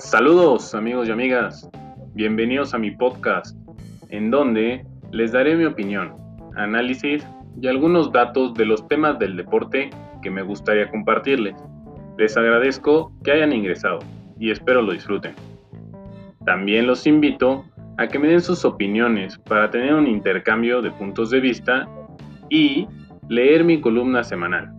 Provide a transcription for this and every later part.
Saludos amigos y amigas, bienvenidos a mi podcast, en donde les daré mi opinión, análisis y algunos datos de los temas del deporte que me gustaría compartirles. Les agradezco que hayan ingresado y espero lo disfruten. También los invito a que me den sus opiniones para tener un intercambio de puntos de vista y leer mi columna semanal.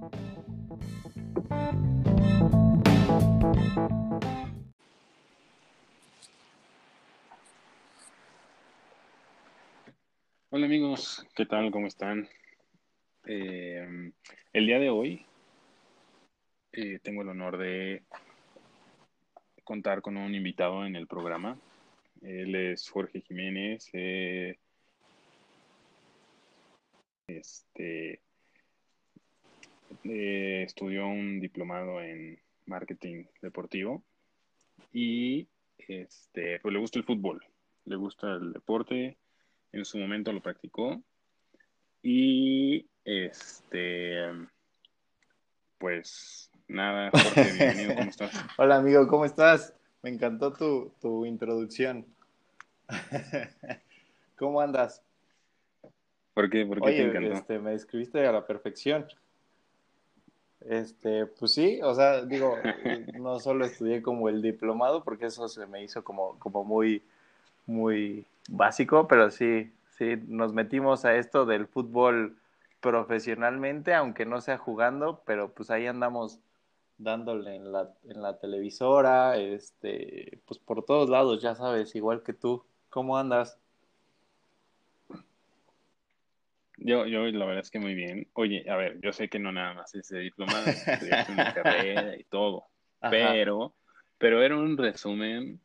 Hola amigos, ¿qué tal? ¿Cómo están? Eh, el día de hoy eh, tengo el honor de contar con un invitado en el programa. Él es Jorge Jiménez. Eh, este estudió un diplomado en marketing deportivo y este pues le gusta el fútbol, le gusta el deporte en su momento lo practicó. Y este, pues nada, Jorge, bienvenido, ¿cómo estás? Hola amigo, ¿cómo estás? Me encantó tu, tu introducción. ¿Cómo andas? ¿Por qué? ¿Por qué Oye, te encantó? Este, me describiste a la perfección. Este, pues sí, o sea, digo, no solo estudié como el diplomado, porque eso se me hizo como, como muy, muy básico, pero sí, sí, nos metimos a esto del fútbol profesionalmente, aunque no sea jugando, pero pues ahí andamos dándole en la, en la televisora, este, pues por todos lados, ya sabes, igual que tú. ¿Cómo andas? Yo, yo la verdad es que muy bien. Oye, a ver, yo sé que no nada más es de diplomado, estudiaste una carrera y todo, Ajá. pero, pero era un resumen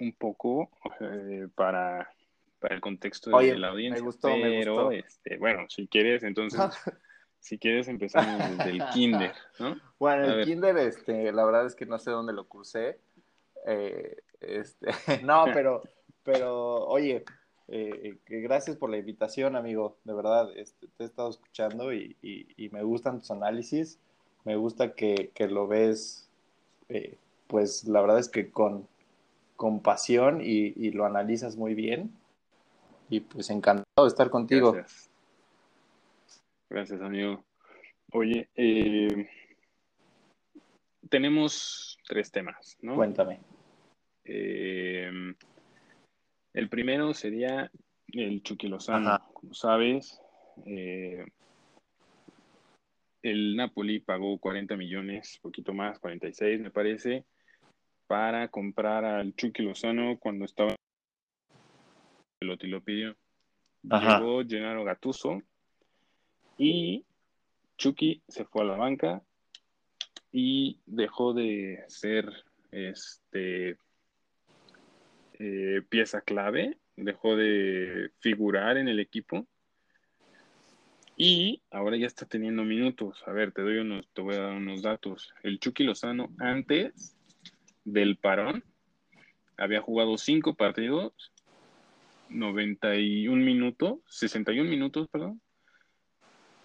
un poco eh, para, para el contexto de, Oye, la me audiencia. me gustó. este, bueno, si quieres, entonces, si quieres empezamos desde el kinder, ¿no? Bueno, A el ver. kinder, este, la verdad es que no sé dónde lo cursé. Eh, este, no, pero, pero, oye, eh, gracias por la invitación, amigo. De verdad, este, te he estado escuchando y, y- y me gustan tus análisis. Me gusta que, que lo ves, eh, pues la verdad es que con, con pasión y, y lo analizas muy bien. Y pues encantado de estar contigo. Gracias. Gracias, amigo. Oye, eh, tenemos tres temas, ¿no? Cuéntame. Eh, el primero sería el Chucky Lozano. Ajá. Como sabes, eh, el Napoli pagó 40 millones, poquito más, 46 me parece, para comprar al Chucky Lozano cuando estaba Pelotti lo pidió. Ajá. Llegó Gennaro Gattuso y Chucky se fue a la banca y dejó de ser este eh, pieza clave, dejó de figurar en el equipo y ahora ya está teniendo minutos. A ver, te doy unos, te voy a dar unos datos. El Chucky Lozano antes del parón había jugado cinco partidos, 91 minutos, 61 minutos, perdón,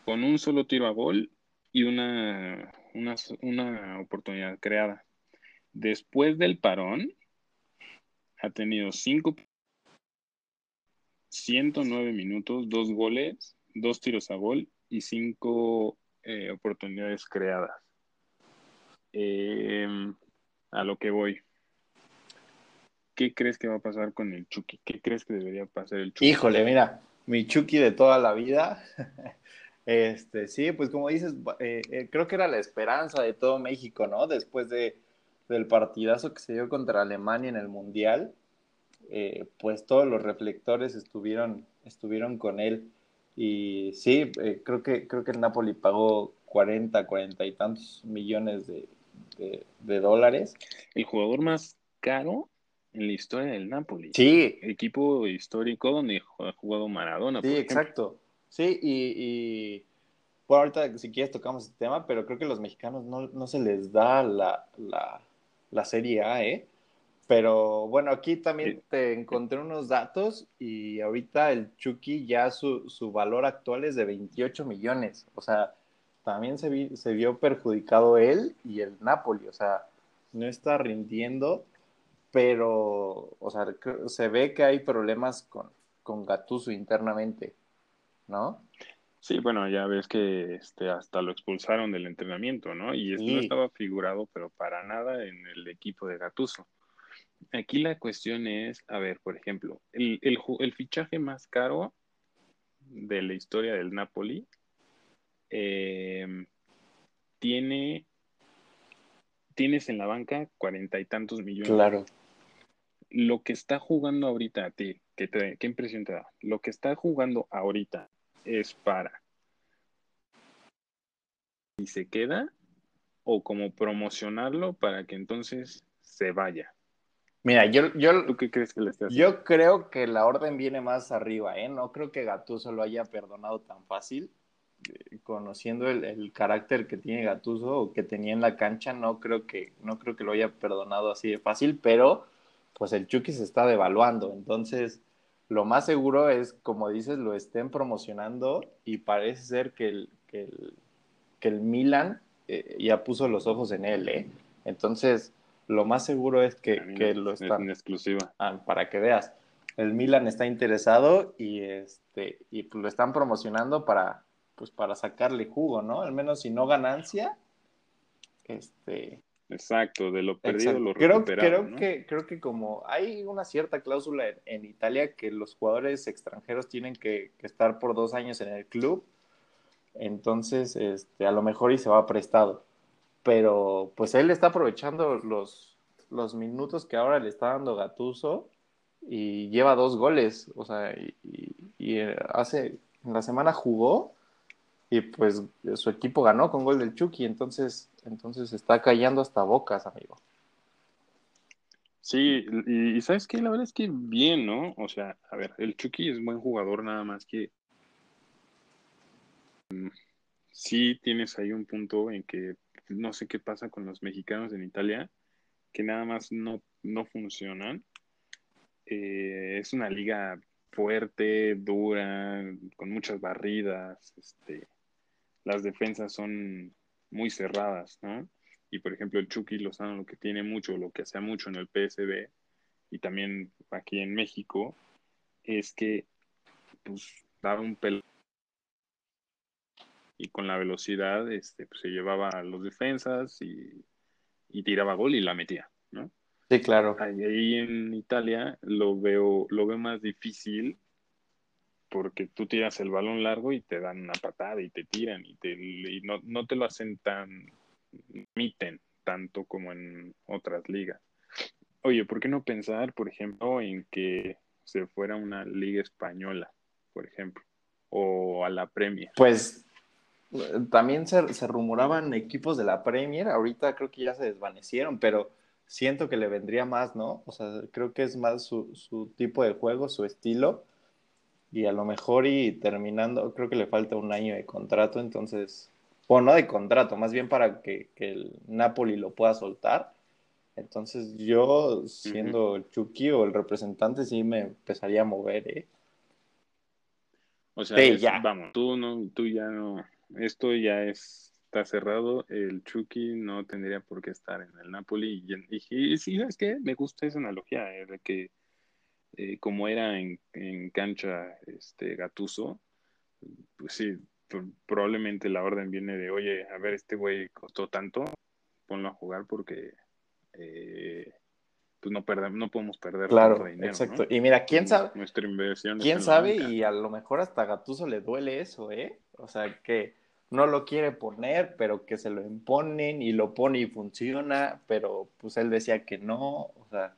con un solo tiro a gol y una, una, una oportunidad creada. Después del parón, ha tenido 5, 109 minutos, dos goles, dos tiros a gol y cinco eh, oportunidades creadas. Eh, a lo que voy. ¿Qué crees que va a pasar con el Chucky? ¿Qué crees que debería pasar el Chucky? Híjole, mira, mi Chucky de toda la vida. Este, sí, pues como dices, eh, eh, creo que era la esperanza de todo México, ¿no? Después de, del partidazo que se dio contra Alemania en el Mundial, eh, pues todos los reflectores estuvieron, estuvieron con él. Y sí, creo que, creo que el Napoli pagó 40, 40 y tantos millones de, de, de dólares. El jugador más caro en la historia del Napoli. Sí, Equipo histórico donde ha jugado Maradona. Sí, por exacto. Sí, y, y bueno, ahorita si quieres tocamos el tema, pero creo que a los mexicanos no, no se les da la, la, la Serie A, ¿eh? Pero bueno, aquí también Sí. te encontré unos datos y ahorita el Chucky ya su, su valor actual es de 28 millones. O sea, también se, vi- se vio perjudicado él y el Napoli. O sea, no está rindiendo pero, o sea, se ve que hay problemas con, con Gatuso internamente, ¿no? Sí, bueno, ya ves que este, hasta lo expulsaron del entrenamiento, ¿no? Y esto no estaba figurado, pero para nada en el equipo de Gatuso. Aquí la cuestión es, a ver, por ejemplo, el, el, el fichaje más caro de la historia del Napoli eh, tiene tienes en la banca cuarenta y tantos millones. Claro. Lo que está jugando ahorita a ti, ¿qué, ¿qué impresión te da? Lo que está jugando ahorita es para y se queda o como promocionarlo para que entonces se vaya. Mira, yo, yo, ¿Tú qué crees que le Yo creo que la orden viene más arriba, ¿eh? No creo que Gattuso lo haya perdonado tan fácil. Conociendo el, carácter que tiene Gattuso o que tenía en la cancha, no creo que, no creo que lo haya perdonado así de fácil, pero pues el Chucky se está devaluando. Entonces, lo más seguro es, como dices, lo estén promocionando y parece ser que el, que el, que el Milan eh, ya puso los ojos en él, ¿eh? Entonces, lo más seguro es que, lo están... En exclusiva. Ah, para que veas. El Milan está interesado y, este, y pues lo están promocionando para, pues para sacarle jugo, ¿no? Al menos si no ganancia, este... Exacto, de lo perdido lo creo, creo que Creo que como hay una cierta cláusula en, Italia que los jugadores extranjeros tienen que, estar por dos años en el club, entonces este, a lo mejor y se va prestado. Pero pues él está aprovechando los, los minutos que ahora le está dando Gatuso y lleva dos goles, o sea, y, y hace, en la semana jugó y pues su equipo ganó con gol del Chucky, entonces, entonces está callando hasta bocas, amigo. Sí, y, sabes que la verdad es que bien, ¿no? O sea, a ver, el Chucky es buen jugador, nada más que mm, sí tienes ahí un punto en que no sé qué pasa con los mexicanos en Italia, que nada más no, no funcionan. Eh, es una liga fuerte, dura, con muchas barridas, este, las defensas son muy cerradas, ¿no? Y por ejemplo, el Chucky Lozano lo que tiene mucho, lo que hace mucho en el PSB y también aquí en México, es que pues daba un pelo y con la velocidad este, pues, se llevaba a los defensas y, y, tiraba gol y la metía, ¿no? Sí, claro. Ahí en Italia lo veo, lo veo más difícil porque tú tiras el balón largo y te dan una patada y te tiran y, te, no, no, te lo hacen tan, miten tanto como en otras ligas. Oye, ¿por qué no pensar, por ejemplo, en que se fuera una liga española, por ejemplo, o a la Premier? Pues también se, se rumoraban equipos de la Premier, ahorita creo que ya se desvanecieron, pero siento que le vendría más, ¿no? O sea, creo que es más su, su tipo de juego, su estilo y a lo mejor y terminando, creo que le falta un año de contrato, entonces, o no de contrato, más bien para que, el Napoli lo pueda soltar. Entonces yo, siendo el Chucky o el representante, sí me empezaría a mover, ¿eh? O sea, ya. vamos, tú, no, tú ya no, esto ya es, está cerrado, el Chucky no tendría por qué estar en el Napoli. Y, y, sí, es que me gusta esa analogía, ¿eh? de que eh, como era en, cancha este Gatuso, pues sí, probablemente la orden viene de, oye, a ver, este güey costó tanto, ponlo a jugar porque eh, pues no, no podemos perder claro, dinero. Exacto. Y mira, quién sabe. Nuestra inversión. Quién sabe, y a lo mejor hasta Gatuso le duele eso, ¿eh? O sea, que no lo quiere poner, pero que se lo imponen y lo pone y funciona, pero pues él decía que no, o sea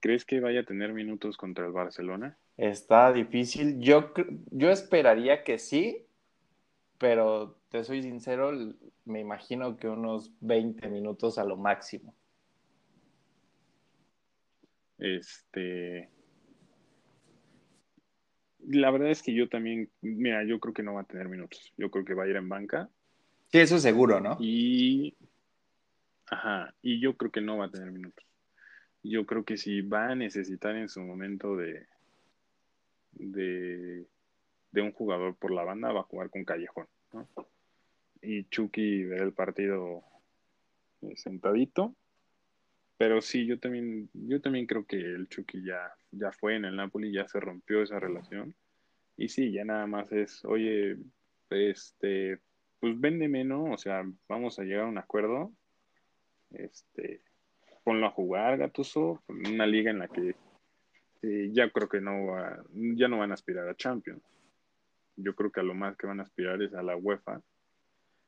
¿Crees que vaya a tener minutos contra el Barcelona? Está difícil. Yo, yo esperaría que sí, pero te soy sincero, me imagino que unos 20 minutos a lo máximo. Este. La verdad es que yo también, mira, yo creo que no va a tener minutos. Yo creo que va a ir en banca. Sí, eso es seguro, ¿no? Y. Ajá, y yo creo que no va a tener minutos yo creo que si va a necesitar en su momento de, de, un jugador por la banda, va a jugar con Callejón. ¿no? Y Chucky ver el partido eh, sentadito Pero sí, yo también, yo también creo que el Chucky ya, ya fue en el Napoli, ya se rompió esa relación. Y sí, ya nada más es, oye, este, pues véndeme, ¿no? O sea, vamos a llegar a un acuerdo. Este, ponlo a jugar, Gatuso, una liga en la que eh, ya creo que no va, ya no van a aspirar a Champions. Yo creo que a lo más que van a aspirar es a la UEFA,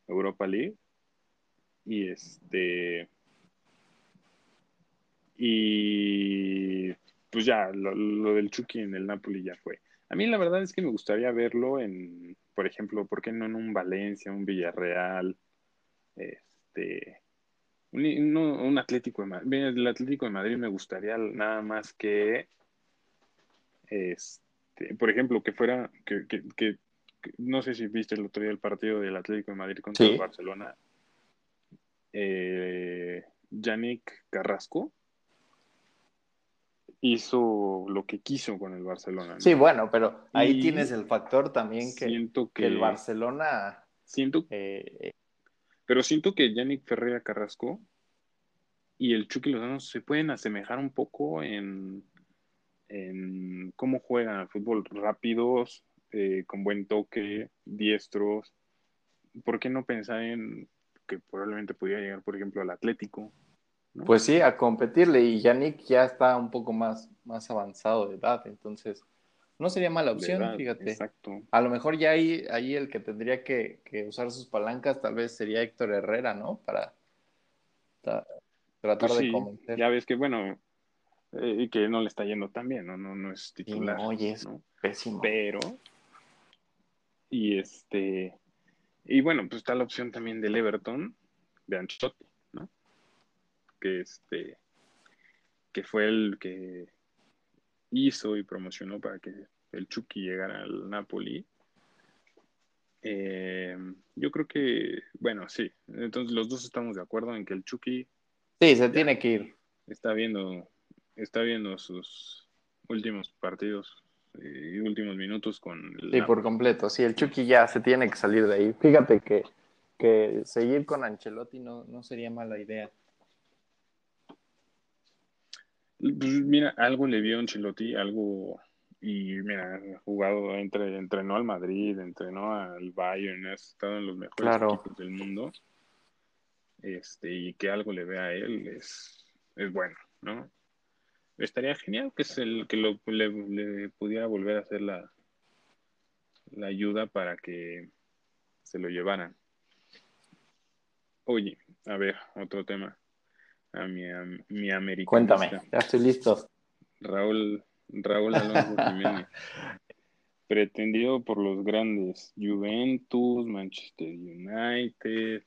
Europa League. Y este y pues ya, lo, del Chucky en el Napoli ya fue. A mí la verdad es que me gustaría verlo en, por ejemplo, ¿por qué no en un Valencia, un Villarreal? Este, un, Atlético de Madrid. El Atlético de Madrid me gustaría nada más que, este, por ejemplo, que fuera, que, que, no sé si viste el otro día el partido del Atlético de Madrid contra el Barcelona. Eh, Yannick Carrasco hizo lo que quiso con el Barcelona. Sí, bueno, pero ahí tienes el factor también que, siento que, el Barcelona. Siento. Eh, pero siento que Yannick Ferreira Carrasco y el Chucky Lozano se pueden asemejar un poco en, cómo juegan al fútbol rápidos, eh, con buen toque, diestros. ¿Por qué no pensar en que probablemente pudiera llegar, por ejemplo, al Atlético? Pues sí, a competirle y Yannick ya está un poco más, más avanzado de edad, entonces no sería mala opción, fíjate. Exacto. A lo mejor ya ahí, ahí el que tendría que, usar sus palancas tal vez sería Héctor Herrera, ¿no? Para tratar pues de convencer. Ya ves que, bueno, eh, y que no le está yendo tan bien, ¿no? No, no es titular. no, oye, es pésimo. Pero, y este, y bueno, pues está la opción también del Everton, de Ancelotti que este que fue el que hizo y promocionó para que el Chucky llegara al Napoli. Eh, yo creo que, bueno, sí, entonces los dos estamos de acuerdo en que el Chucky... Sí, se tiene que ir. Está viendo, está viendo sus últimos partidos y últimos minutos con... El sí, por completo, sí, el Chucky ya se tiene que salir de ahí. Fíjate que, que seguir con Ancelotti no, no sería mala idea. Pues, mira, algo le vio Ancelotti, algo, y mira, ha jugado, entre, entrenó al Madrid, entrenó al Bayern, ha estado en los mejores equipos del mundo, este, y que algo le vea a él es, es bueno, ¿no? Estaría genial que, es el, que lo, le, pudiera volver a hacer la, la ayuda para que se lo llevaran. Oye, a ver, otro tema a mi, a mi americanista. Cuéntame, ya estoy listo. Raúl, Raúl Alonso Jiménez. pretendido por los grandes Juventus, Manchester United,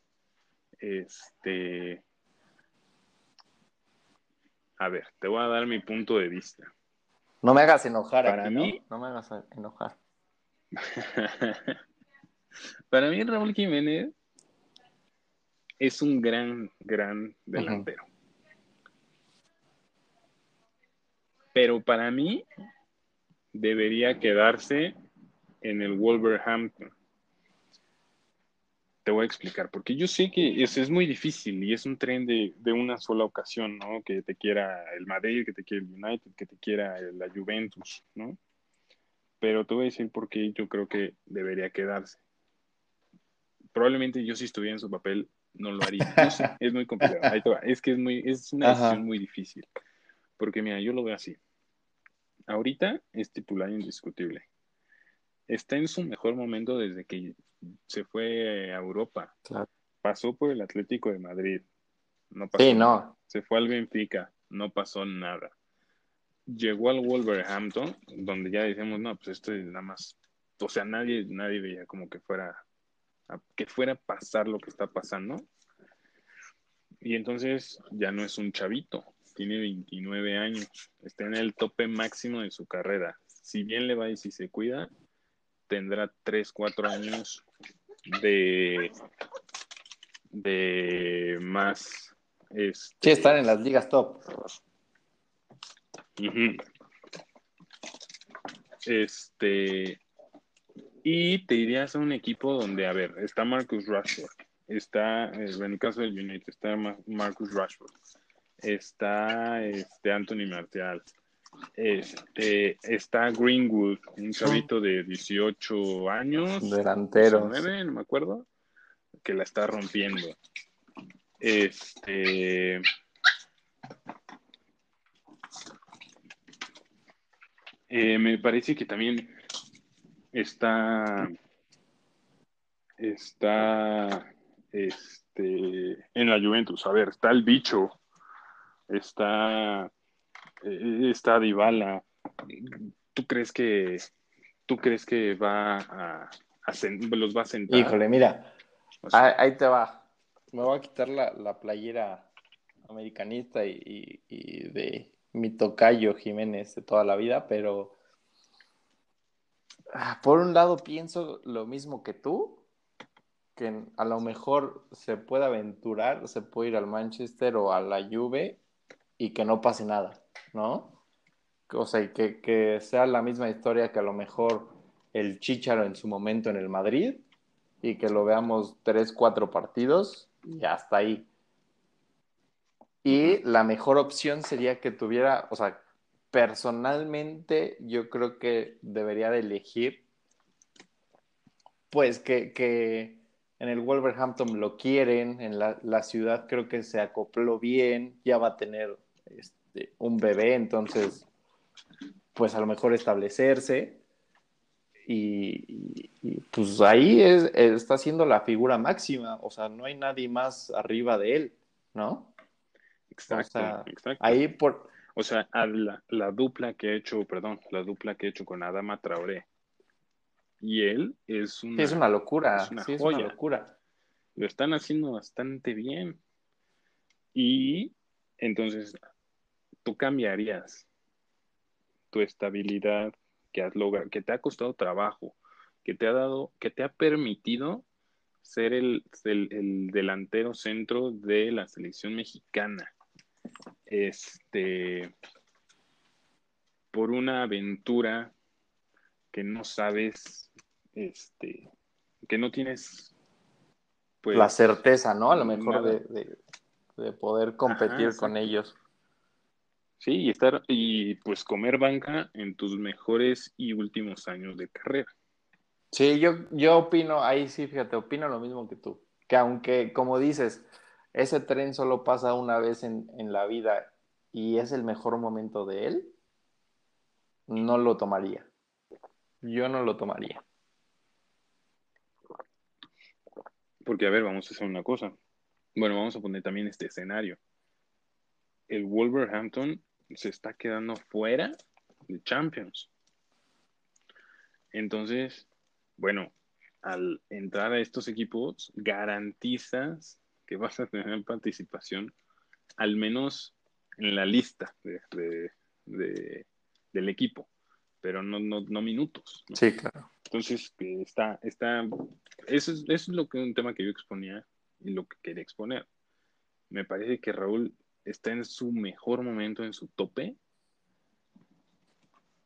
este... A ver, te voy a dar mi punto de vista. No me hagas enojar Para mí... ¿no? me hagas enojar. Para mí Raúl Jiménez es un gran, gran delantero. Pero para mí debería quedarse en el Wolverhampton. Te voy a explicar, porque yo sé que es, es muy difícil y es un tren de, una sola ocasión, ¿no? Que te quiera el Madrid, que te quiera el United, que te quiera la Juventus, ¿no? Pero te voy a decir por qué yo creo que debería quedarse. Probablemente yo si estuviera en su papel no lo haría. No sé, es muy complicado. Es que es, muy, es una decisión muy difícil. Porque mira, yo lo veo así. Ahorita es titular indiscutible. Está en su mejor momento desde que se fue a Europa. Pasó por el Atlético de Madrid. No pasó sí, no. Se fue al Benfica. No pasó nada. Llegó al Wolverhampton, donde ya decimos, no, pues esto es nada más. O sea, nadie, nadie veía como que fuera que fuera a pasar lo que está pasando. Y entonces ya no es un chavito, tiene 29 años, está en el tope máximo de su carrera. Si bien le va y si se cuida, tendrá 3, 4 años de, de más. Este, sí, están en las ligas top. Este. Y te irías a un equipo donde, a ver, está Marcus Rashford, está, en el caso del United, está Marcus Rashford, está este Anthony Martial, este, está Greenwood, un chavito de 18 años, delantero, no me acuerdo, que la está rompiendo. Este eh, me parece que también está está este en la Juventus. A ver, está el bicho, está eh, está Dybala. ¿Tú crees que tú crees que va a, los va a sentar? Híjole, mira, ahí, te va. Me voy a quitar la, playera americanista y, de mi tocayo Jiménez de toda la vida, pero ah, por un lado pienso lo mismo que tú, que a lo mejor se puede aventurar, se puede ir al Manchester o a la Juve y que no pase nada, ¿no? O sea, que, que sea la misma historia que a lo mejor el Chicharo en su momento en el Madrid y que lo veamos tres, cuatro partidos y hasta ahí. Y la mejor opción sería que tuviera, o sea, personalmente yo creo que debería de elegir, pues que, que en el Wolverhampton lo quieren, en la, la, ciudad creo que se acopló bien, ya va a tener este, un bebé, entonces, pues a lo mejor establecerse. Y, pues ahí es, está siendo la figura máxima, o sea, no hay nadie más arriba de él, ¿no? Exacto, exacto. Ahí por... O sea, la, la, dupla que he hecho, perdón, la dupla que he hecho con Adama Traoré y él es una, es una locura, sí, es una locura. Lo están haciendo bastante bien. Y entonces, tú cambiarías tu estabilidad que has logrado, que te ha costado trabajo, que te ha dado, que te ha permitido ser el, delantero centro de la selección mexicana. Este, por una aventura que no sabes, este, que no tienes pues, la certeza, ¿no? A lo mejor de, poder competir con ellos. Sí, y estar y pues comer banca en tus mejores y últimos años de carrera. Sí, yo, yo opino, ahí sí, fíjate, opino lo mismo que tú. Que aunque, como dices, ese tren solo pasa una vez en, en la vida y es el mejor momento de él, no lo tomaría. Yo no lo tomaría. Porque, a ver, vamos a hacer una cosa. Bueno, vamos a poner también este escenario el Wolverhampton se está quedando fuera de Champions. Entonces, bueno, al entrar a estos equipos, garantizas que vas a tener participación, al menos en la lista de, del equipo, pero no, no, minutos. Sí, claro. Entonces, está, está, eso es, eso es lo que un tema que yo exponía y lo que quería exponer. Me parece que Raúl está en su mejor momento, en su tope,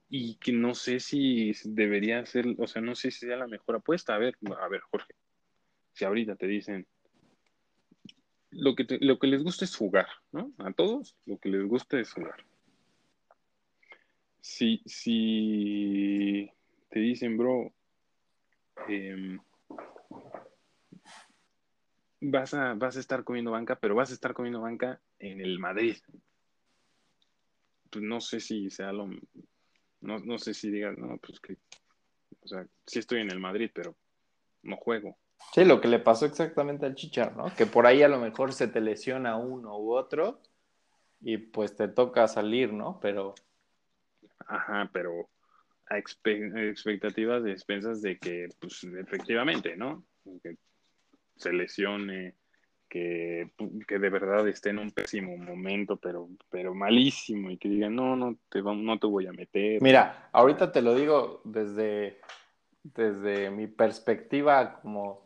y que no sé si debería ser, o sea, no sé si sea la mejor apuesta. A ver, a ver, Jorge, si ahorita te dicen, lo que, lo que les gusta es jugar, ¿no? A todos lo que les gusta es jugar. Si, si te dicen, bro, eh, vas a, vas a estar comiendo banca, pero vas a estar comiendo banca en el Madrid. Pues no sé si sea lo. No, no sé si digas, no, pues que. O sea, sí estoy en el Madrid, pero no juego. Sí, lo que le pasó exactamente al Chichar, ¿no? Que por ahí a lo mejor se te lesiona uno u otro y pues te toca salir, ¿no? Pero. Ajá, pero a expectativas de expensas de que, pues efectivamente, ¿no? se lesione, que, de verdad esté en un pésimo momento, pero, pero malísimo, y que diga, no, no te, no te voy a meter. Mira, ahorita te lo digo desde, desde mi perspectiva como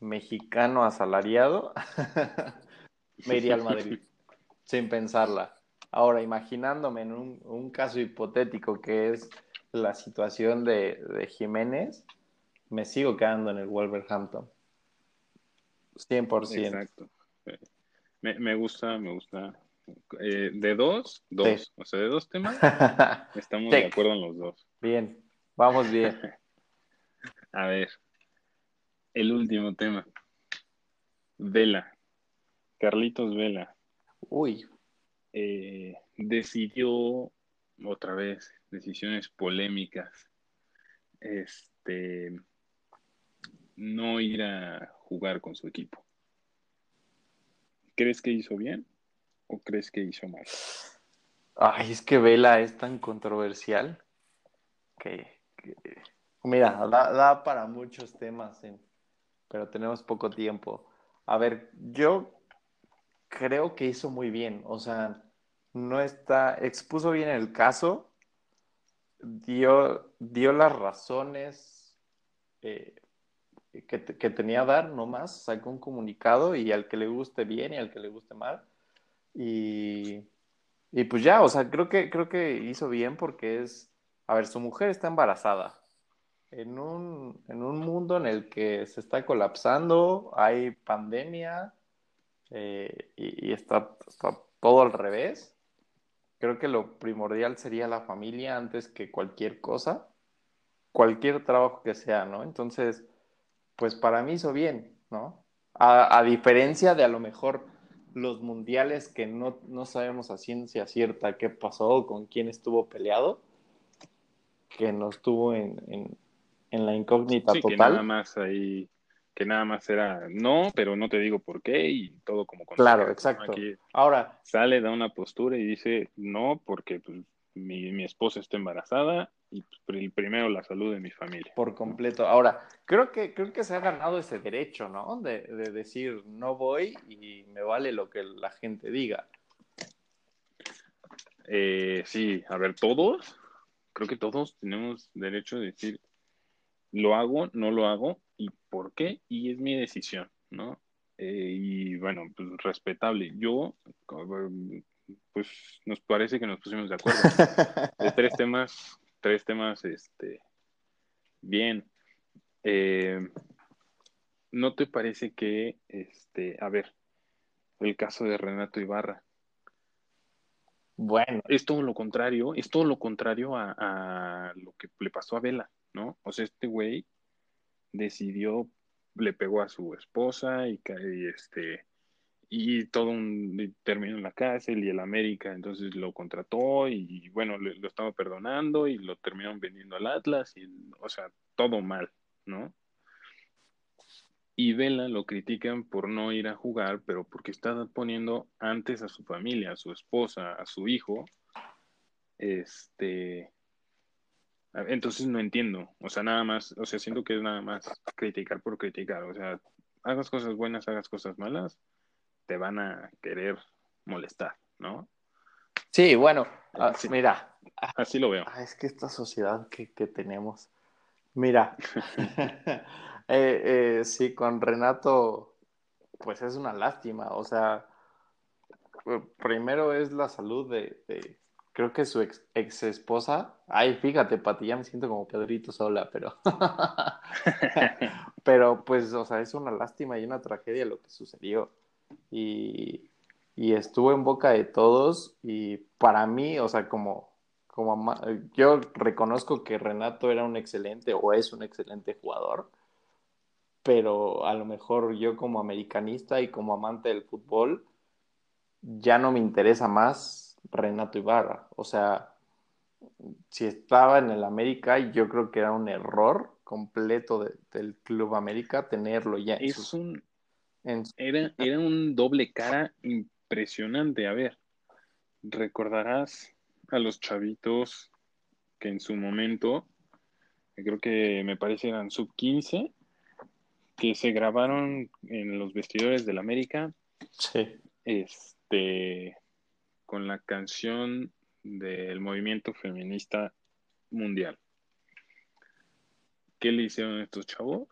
mexicano asalariado, me iría al Madrid, sin pensarla. Ahora, imaginándome en un, un, caso hipotético que es la situación de, de Jiménez, me sigo quedando en el Wolverhampton. 100%. Exacto. Me, me gusta, me gusta eh, de dos, dos. O sea, de dos temas, estamos de acuerdo en los dos. Bien, vamos bien. A ver, el último tema. Vela. Carlitos Vela. Uy. Eh, decidió otra vez decisiones polémicas. Este no ir a jugar con su equipo. ¿Crees que hizo bien o crees que hizo mal? Ay, es que Vela es tan controversial que, mira, da, para muchos temas, pero tenemos poco tiempo. A ver, yo creo que hizo muy bien, o sea, no está, expuso bien el caso, dio, dio las razones eh, que, que, tenía dar, no más, sacó un comunicado y al que le guste bien y al que le guste mal. Y, y pues ya, o sea, creo que, creo que hizo bien porque es, a ver, su mujer está embarazada. En un, en un mundo en el que se está colapsando, hay pandemia eh, y, está, está todo al revés. Creo que lo primordial sería la familia antes que cualquier cosa, cualquier trabajo que sea, ¿no? Entonces, pues para mí hizo bien, ¿no? A, diferencia de a lo mejor los mundiales que no, sabemos a ciencia cierta qué pasó, con quién estuvo peleado, que no estuvo en, la incógnita total. Que nada más ahí, que nada más era no, pero no te digo por qué y todo como Claro, exacto. Ahora sale, da una postura y dice no, porque pues, mi, mi esposa está embarazada y pues, primero la salud de mi familia. Por completo. Ahora, creo que, creo que se ha ganado ese derecho, ¿no? De, decir, no voy y me vale lo que la gente diga. Eh, sí, a ver, todos, creo que todos tenemos derecho de decir, lo hago, no lo hago, y por qué, y es mi decisión, ¿no? Eh, y bueno, pues respetable. Yo, pues nos parece que nos pusimos de acuerdo. De tres temas tres temas, este, bien. Eh, ¿No te parece que, este, a ver, el caso de Renato Ibarra? Bueno. Es todo lo contrario, es todo lo contrario a, lo que le pasó a Vela, ¿no? O sea, este güey decidió, le pegó a su esposa y, y este, y todo un terminó en la cárcel y el América entonces lo contrató y bueno, lo estaba perdonando y lo terminaron vendiendo al Atlas y o sea, todo mal, ¿no? Y Vela lo critican por no ir a jugar, pero porque está poniendo antes a su familia, a su esposa, a su hijo. Este entonces no entiendo, o sea, nada más, o sea, siento que es nada más criticar por criticar, o sea, hagas cosas buenas, hagas cosas malas, te van a querer molestar, ¿no? Sí, bueno, ah, mira. Así lo veo. Ah, es que esta sociedad que, tenemos. Mira, eh, eh, sí, con Renato, pues es una lástima. O sea, eh, primero es la salud de, creo que su ex, ex, esposa. Ay, fíjate, Pati, ya me siento como Pedrito sola, pero. pero pues, o sea, es una lástima y una tragedia lo que sucedió y, estuvo en boca de todos y para mí, o sea, como, como yo reconozco que Renato era un excelente o es un excelente jugador, pero a lo mejor yo como americanista y como amante del fútbol, ya no me interesa más Renato Ibarra. O sea, si estaba en el América, yo creo que era un error completo del Club América tenerlo ya. Es un era, era un doble cara impresionante. A ver, recordarás a los chavitos que en su momento, creo que me parece eran sub 15, que se grabaron en los vestidores del América. Sí. Este, con la canción del movimiento feminista mundial. ¿Qué le hicieron a estos chavos?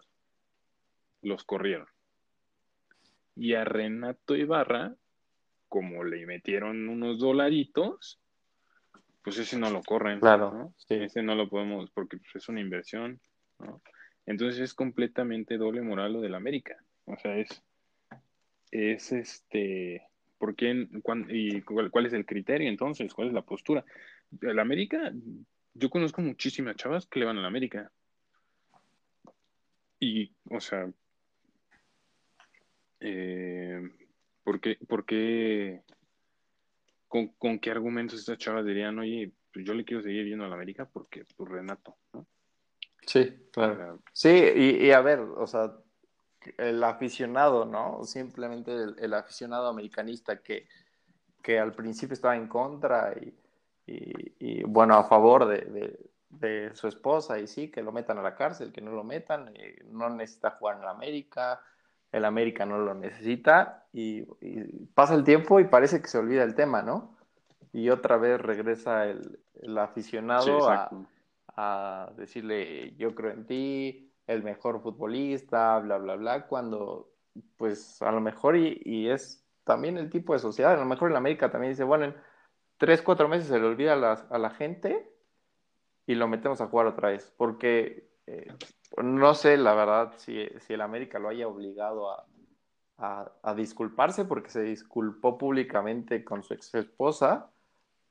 Los corrieron. Y a Renato Ibarra, como le metieron unos dolaritos, pues ese no lo corren. Claro. Ese no lo podemos, porque pues, es una inversión, ¿no? Entonces es completamente doble moral lo del América. O sea, es, es este, ¿Por qué? ¿Y cuál, es el criterio entonces? ¿Cuál es la postura? El América, yo conozco muchísimas chavas que le van a la América. Y, o sea, eh, ¿por qué, por qué con, qué argumentos estas chavas dirían, oye, pues yo le quiero seguir yendo a la América porque, pues Renato, ¿no? Sí, claro. sí, y, a ver, o sea, el aficionado, ¿no? Simplemente el, aficionado americanista que, que, al principio estaba en contra y, y, bueno, a favor de, de, su esposa y sí, que lo metan a la cárcel, que no lo metan, eh, no necesita jugar en la América, el América no lo necesita y, pasa el tiempo y parece que se olvida el tema, ¿no? Y otra vez regresa el, aficionado a, decirle, yo creo en ti, el mejor futbolista, bla, bla, bla, cuando pues a lo mejor y, es también el tipo de sociedad, a lo mejor en América también dice, bueno, en tres, cuatro meses se le olvida a la, a la gente y lo metemos a jugar otra vez, porque eh, no sé, la verdad, si, el América lo haya obligado a, disculparse porque se disculpó públicamente con su ex esposa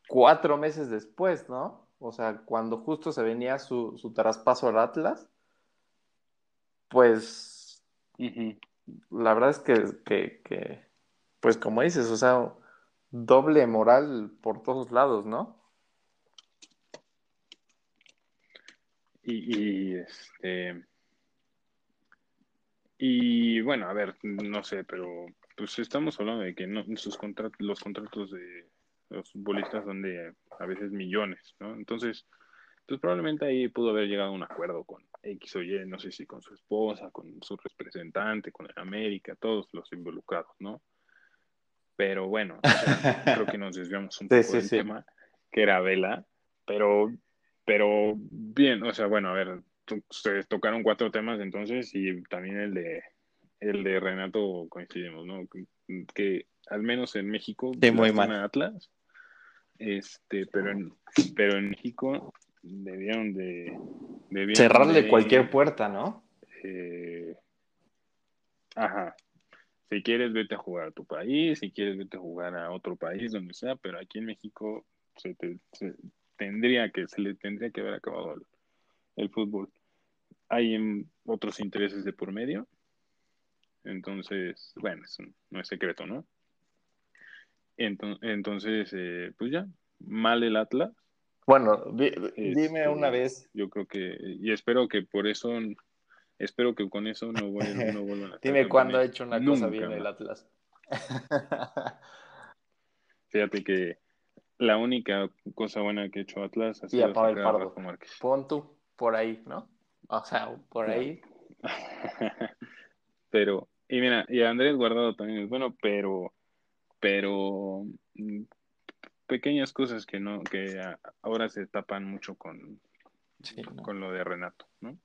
cuatro meses después, ¿no? O sea, cuando justo se venía su, traspaso al Atlas, pues la verdad es que, que, pues como dices, o sea, doble moral por todos lados, ¿no? Y, este. Y bueno, a ver, no sé, pero pues estamos hablando de que no, sus contratos, los contratos de los futbolistas son de a veces millones, ¿no? Entonces, pues probablemente ahí pudo haber llegado a un acuerdo con X o Y, no sé si con su esposa, con su representante, con el América, todos los involucrados, ¿no? Pero bueno, creo que nos desviamos un poco del tema, que era Vela, pero pero bien, o sea, bueno, a ver, ustedes tocaron cuatro temas entonces y también el de el de Renato coincidimos, ¿no? Que, al menos en México de muy mal. Atlas, este, pero en, pero en México debieron de cerrarle cualquier puerta, ¿no? Eh, ajá. Si quieres, vete a jugar a tu país, si quieres, vete a jugar a otro país, donde sea, pero aquí en México se te, tendría que, se le tendría que haber acabado el, fútbol. Hay otros intereses de por medio. Entonces, bueno, no es secreto, ¿no? Entonces, eh, pues ya, mal el Atlas. Bueno, dime una este, vez. Yo creo que, y espero que por eso, espero que con eso no, vuelvan, no vuelvan a Dime cuándo ha hecho una cosa bien el Atlas. Fíjate que la única cosa buena que ha hecho Atlas ha sido sacar a Rafa Márquez. Pon tú por ahí, ¿no? O sea, por ahí. pero, y mira, y Andrés Guardado también es bueno, pero, pero mm, pequeñas cosas que no, que ahora se tapan mucho con, con lo de Renato, ¿no?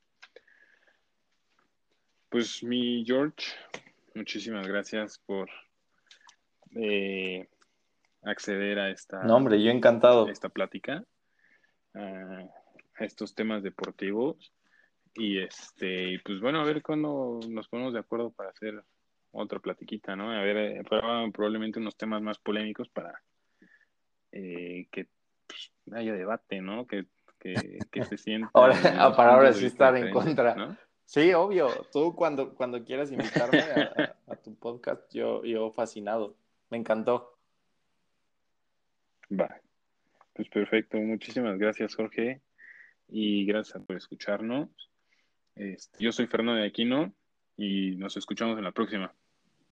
Pues mi George, muchísimas gracias por eh, acceder a esta, no, hombre, yo encantado. esta plática, a estos temas deportivos. Y este, pues bueno, a ver cuándo nos ponemos de acuerdo para hacer otra platiquita, ¿no? A ver, eh, probablemente unos temas más polémicos para eh, que pues, haya debate, ¿no? Que, que, se sienta. ahora, para ahora sí estar en contra. Sí, obvio. Tú cuando, cuando quieras invitarme a, a, tu podcast, yo, yo fascinado. Me encantó. Va. Pues perfecto. Muchísimas gracias, Jorge. Y gracias por escucharnos. Este, yo soy Fernando de Aquino y nos escuchamos en la próxima.